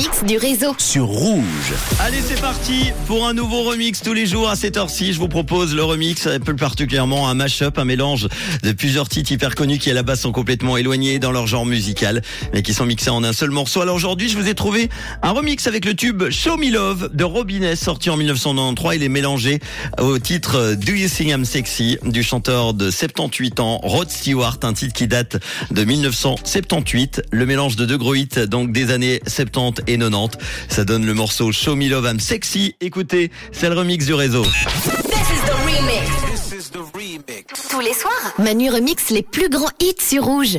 remix du réseau. sur Rouge. Allez, c'est parti pour un nouveau remix tous les jours à cette heure-ci. Je vous propose le remix, plus particulièrement un mash-up, un mélange de plusieurs titres hyper connus qui à la base sont complètement éloignés dans leur genre musical, mais qui sont mixés en un seul morceau. Alors aujourd'hui, je vous ai trouvé un remix avec le tube Show Me Love de Robin S, sorti en 1993. Il est mélangé au titre Do You Think I'm Sexy du chanteur de 78 ans, Rod Stewart, un titre qui date de 1978. Le mélange de deux gros hits, donc des années 70 et 90. Ça donne le morceau Show Me Love I'm Sexy. Écoutez, c'est le remix du réseau. Tous les soirs, Manu remix les plus grands hits sur. Rouge.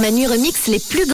Manu remix les plus